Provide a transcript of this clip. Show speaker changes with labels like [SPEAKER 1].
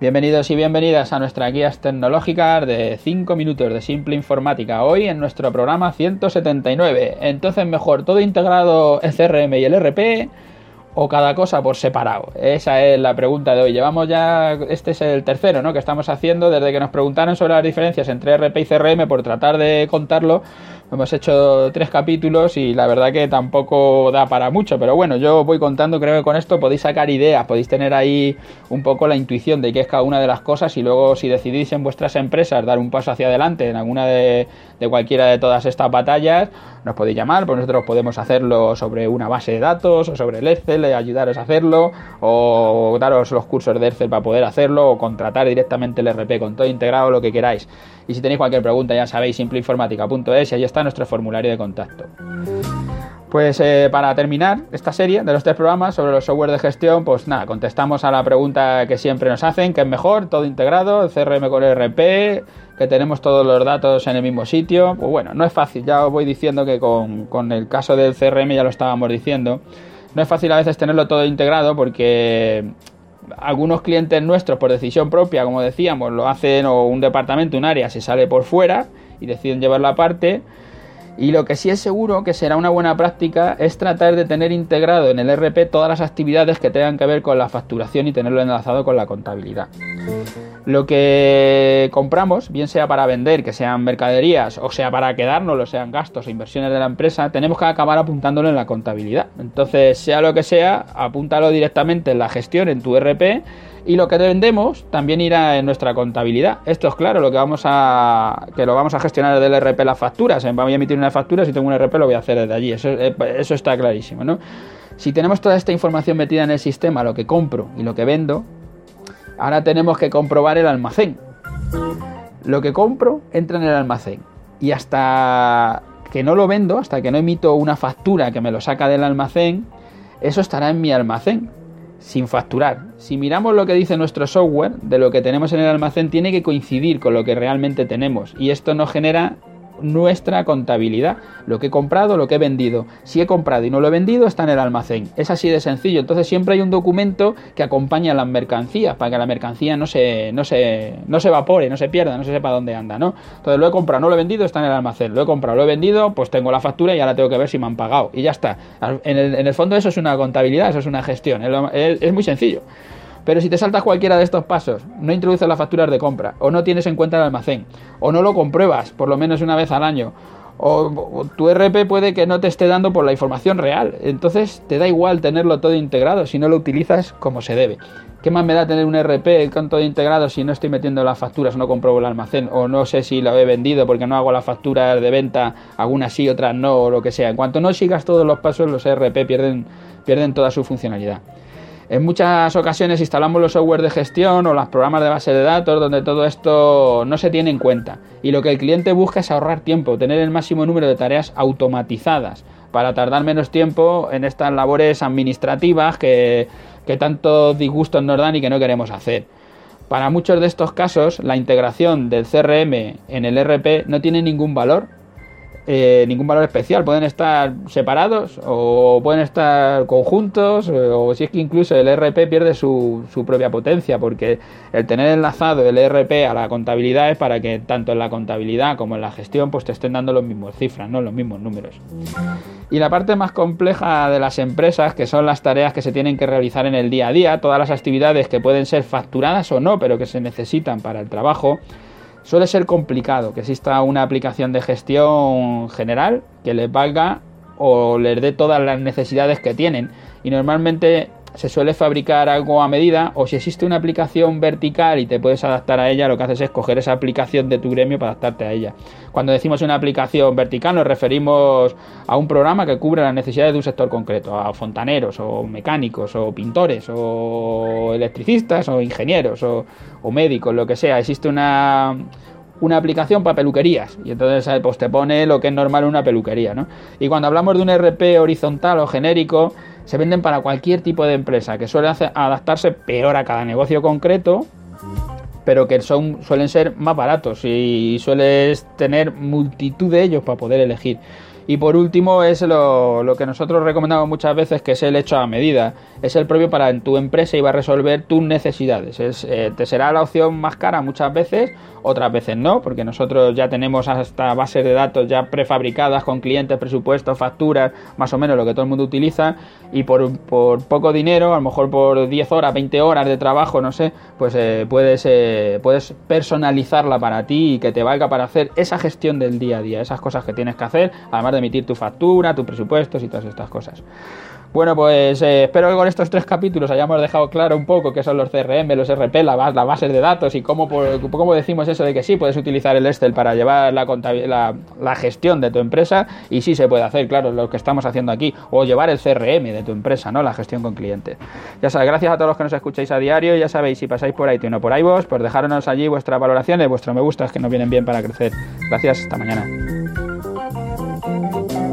[SPEAKER 1] Bienvenidos y bienvenidas a nuestras guías tecnológicas de 5 minutos de simple informática. Hoy en nuestro programa 179. Entonces, mejor todo integrado el CRM y el RP o cada cosa por separado? Esa es la pregunta de hoy. Llevamos ya, este es el tercero, ¿no? Que estamos haciendo desde que nos preguntaron sobre las diferencias entre RP y CRM por tratar de contarlo Hemos hecho tres capítulos y la verdad que tampoco da para mucho, pero bueno, yo voy contando, creo que con esto podéis sacar ideas, podéis tener ahí un poco la intuición de qué es cada una de las cosas y luego si decidís en vuestras empresas dar un paso hacia adelante en alguna de, cualquiera de todas estas batallas, nos podéis llamar, pues nosotros podemos hacerlo sobre una base de datos o sobre el Excel, ayudaros a hacerlo o daros los cursos de Excel para poder hacerlo o contratar directamente el RP con todo integrado, lo que queráis. Y si tenéis cualquier pregunta, ya sabéis, simpleinformática.es y ahí está nuestro formulario de contacto. Pues eh, para terminar esta serie de los tres programas sobre los software de gestión, pues nada, contestamos a la pregunta que siempre nos hacen, que es mejor, todo integrado, CRM con RP, que tenemos todos los datos en el mismo sitio. Pues bueno, no es fácil, ya os voy diciendo que con, con el caso del CRM ya lo estábamos diciendo. No es fácil a veces tenerlo todo integrado porque algunos clientes nuestros por decisión propia, como decíamos, lo hacen o un departamento, un área se sale por fuera y deciden llevarlo aparte. Y lo que sí es seguro que será una buena práctica es tratar de tener integrado en el RP todas las actividades que tengan que ver con la facturación y tenerlo enlazado con la contabilidad. Lo que compramos, bien sea para vender, que sean mercaderías, o sea para quedarnos, o sean gastos o inversiones de la empresa, tenemos que acabar apuntándolo en la contabilidad. Entonces, sea lo que sea, apúntalo directamente en la gestión, en tu RP y lo que vendemos también irá en nuestra contabilidad. Esto es claro, lo que vamos a que lo vamos a gestionar desde el RP las facturas. Voy a emitir una factura, si tengo un RP lo voy a hacer desde allí. Eso, eh, eso está clarísimo, ¿no? Si tenemos toda esta información metida en el sistema, lo que compro y lo que vendo, ahora tenemos que comprobar el almacén. Lo que compro entra en el almacén y hasta que no lo vendo, hasta que no emito una factura que me lo saca del almacén, eso estará en mi almacén sin facturar. Si miramos lo que dice nuestro software, de lo que tenemos en el almacén tiene que coincidir con lo que realmente tenemos y esto nos genera nuestra contabilidad. Lo que he comprado, lo que he vendido. Si he comprado y no lo he vendido, está en el almacén. Es así de sencillo. Entonces siempre hay un documento que acompaña a las mercancías para que la mercancía no se, no se, no se evapore, no se pierda, no se sepa dónde anda, ¿no? Entonces lo he comprado, no lo he vendido, está en el almacén. Lo he comprado, lo he vendido, pues tengo la factura y ahora tengo que ver si me han pagado. Y ya está. En el, en el fondo eso es una contabilidad, eso es una gestión. es muy sencillo. Pero si te saltas cualquiera de estos pasos, no introduces las facturas de compra, o no tienes en cuenta el almacén, o no lo compruebas por lo menos una vez al año, o, tu RP puede que no te esté dando por la información real. Entonces te da igual tenerlo todo integrado si no lo utilizas como se debe. ¿Qué más me da tener un RP con todo integrado si no estoy metiendo las facturas, no compruebo el almacén o no sé si lo he vendido porque no hago las facturas de venta, algunas sí, otras no o lo que sea? En cuanto no sigas todos los pasos, los RP pierden, pierden toda su funcionalidad. En muchas ocasiones instalamos los software de gestión o los programas de base de datos donde todo esto no se tiene en cuenta. Y lo que el cliente busca es ahorrar tiempo, tener el máximo número de tareas automatizadas para tardar menos tiempo en estas labores administrativas que, que tanto disgustos nos dan y que no queremos hacer. Para muchos de estos casos, la integración del CRM en el RP no tiene ningún valor eh, ningún valor especial. Pueden estar separados o pueden estar conjuntos eh, o si es que incluso el ERP pierde su, su, propia potencia porque el tener enlazado el ERP a la contabilidad es para que tanto en la contabilidad como en la gestión pues te estén dando los mismos cifras, ¿no? los mismos números. Y la parte más compleja de las empresas, que son las tareas que se tienen que realizar en el día a día, todas las actividades que pueden ser facturadas o no, pero que se necesitan para el trabajo, Suele ser complicado que exista una aplicación de gestión general que les valga o les dé todas las necesidades que tienen. Y normalmente se suele fabricar algo a medida o si existe una aplicación vertical y te puedes adaptar a ella, lo que haces es coger esa aplicación de tu gremio para adaptarte a ella. Cuando decimos una aplicación vertical nos referimos a un programa que cubre las necesidades de un sector concreto, a fontaneros o mecánicos o pintores o electricistas o ingenieros o, médicos, lo que sea. Existe una una aplicación para peluquerías y entonces pues te pone lo que es normal una peluquería, ¿no? Y cuando hablamos de un RP horizontal o genérico, se venden para cualquier tipo de empresa, que suele adaptarse peor a cada negocio concreto, pero que son, suelen ser más baratos y sueles tener multitud de ellos para poder elegir. Y por último es lo, lo, que nosotros recomendamos muchas veces, que es el hecho a medida. Es el propio para tu empresa y va a resolver tus necesidades. Es, eh, te será la opción más cara muchas veces, otras veces no, porque nosotros ya tenemos hasta bases de datos ya prefabricadas con clientes, presupuestos, facturas, más o menos lo que todo el mundo utiliza. Y por, por poco dinero, a lo mejor por 10 horas, 20 horas de trabajo, no sé, pues eh, puedes, eh, puedes personalizarla para ti y que te valga para hacer esa gestión del día a día, esas cosas que tienes que hacer, además de emitir tu factura, tus presupuestos y todas estas cosas. Bueno, pues eh, espero que con estos tres capítulos hayamos dejado claro un poco qué son los CRM, los RP, las la bases de datos y cómo, cómo decimos eso de que sí, puedes utilizar el Excel para llevar la, la, la, gestión de tu empresa y sí se puede hacer, claro, lo que estamos haciendo aquí, o llevar el CRM de tu empresa, ¿no? La gestión con clientes. Ya sabéis, gracias a todos los que nos escucháis a diario, ya sabéis, si pasáis por ahí o por iVoox, pues dejarnos allí vuestras valoraciones, vuestros me gustas que nos vienen bien para crecer. Gracias, hasta mañana.